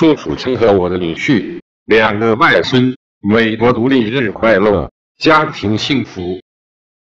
祝楚钦和我的女婿两个外孙美国独立日快乐家庭幸福。